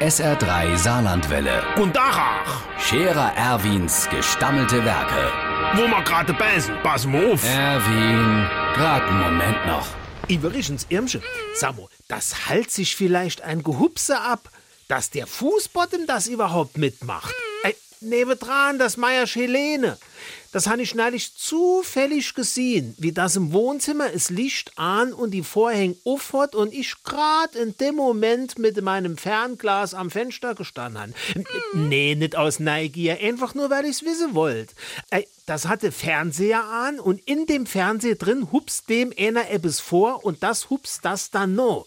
SR3 Saarlandwelle. Und Dachach, Scherer Erwins gestammelte Werke. wo ma gerade beißen, pass mal auf. Erwin, grad einen Moment noch. Iverichens Irmchen, sag mal, das halt sich vielleicht ein Gehupse ab, dass der Fußbottom das überhaupt mitmacht. Nebendran, das Meier Helene. Das han ich neulich zufällig gesehen, wie das im Wohnzimmer es Licht an und die Vorhänge aufhat und ich grad in dem Moment mit meinem Fernglas am Fenster gestanden han. Nee, nicht aus Neugier, einfach nur, weil ich's wissen wollt. Ey, das hatte Fernseher an und in dem Fernseher drin hupst dem einer etwas vor und das hupst das dann noch.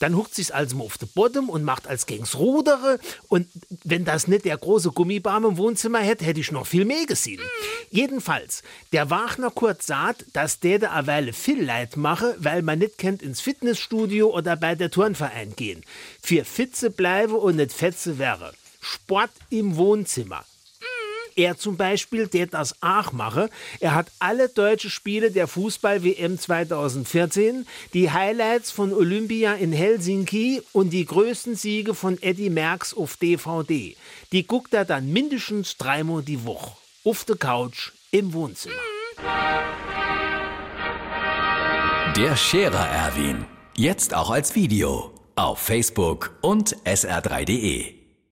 Dann huckt sich's also mal auf den Bottom und macht als gegens Rudere und wenn das nicht der große Gummibaum im Wohnzimmer hätte, hätte ich noch viel mehr gesehen. Jedenfalls, der Wagner Kurt sagt, dass der eine Weile viel Leid mache, weil man nicht kennt ins Fitnessstudio oder bei der Turnverein gehen. Für Fitze bleibe und nicht Fetze wäre. Sport im Wohnzimmer. Er zum Beispiel, der das auch mache. Er hat alle deutsche Spiele der Fußball-WM 2014, die Highlights von Olympia in Helsinki und die größten Siege von Eddie Merckx auf DVD. Die guckt er dann mindestens dreimal die Woche. Auf der Couch im Wohnzimmer. Der Scherer Erwin. Jetzt auch als Video. Auf Facebook und sr3.de.